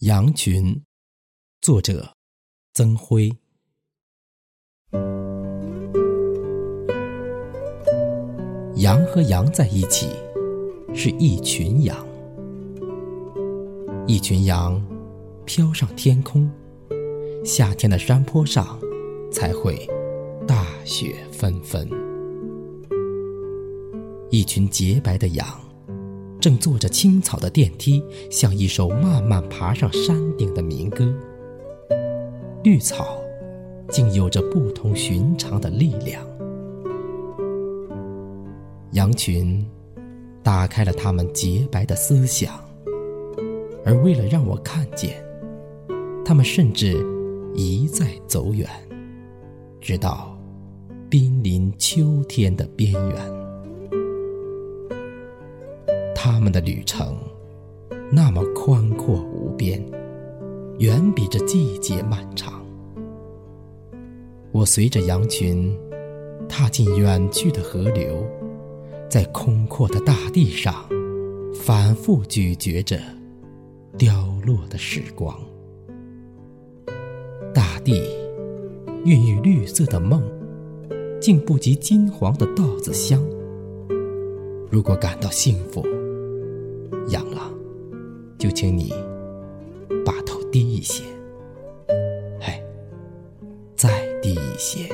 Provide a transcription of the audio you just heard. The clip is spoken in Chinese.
羊群，作者曾辉。羊和羊在一起，是一群羊。一群羊飘上天空，夏天的山坡上才会大雪纷纷。一群洁白的羊。正坐着青草的电梯，像一首慢慢爬上山顶的民歌。绿草，竟有着不同寻常的力量。羊群，打开了他们洁白的思想，而为了让我看见，他们甚至一再走远，直到濒临秋天的边缘。他们的旅程那么宽阔无边，远比这季节漫长。我随着羊群踏进远去的河流，在空阔的大地上反复咀嚼着凋落的时光。大地孕育绿色的梦，竟不及金黄的稻子香。如果感到幸福，痒了，就请你把头低一些，嘿，再低一些。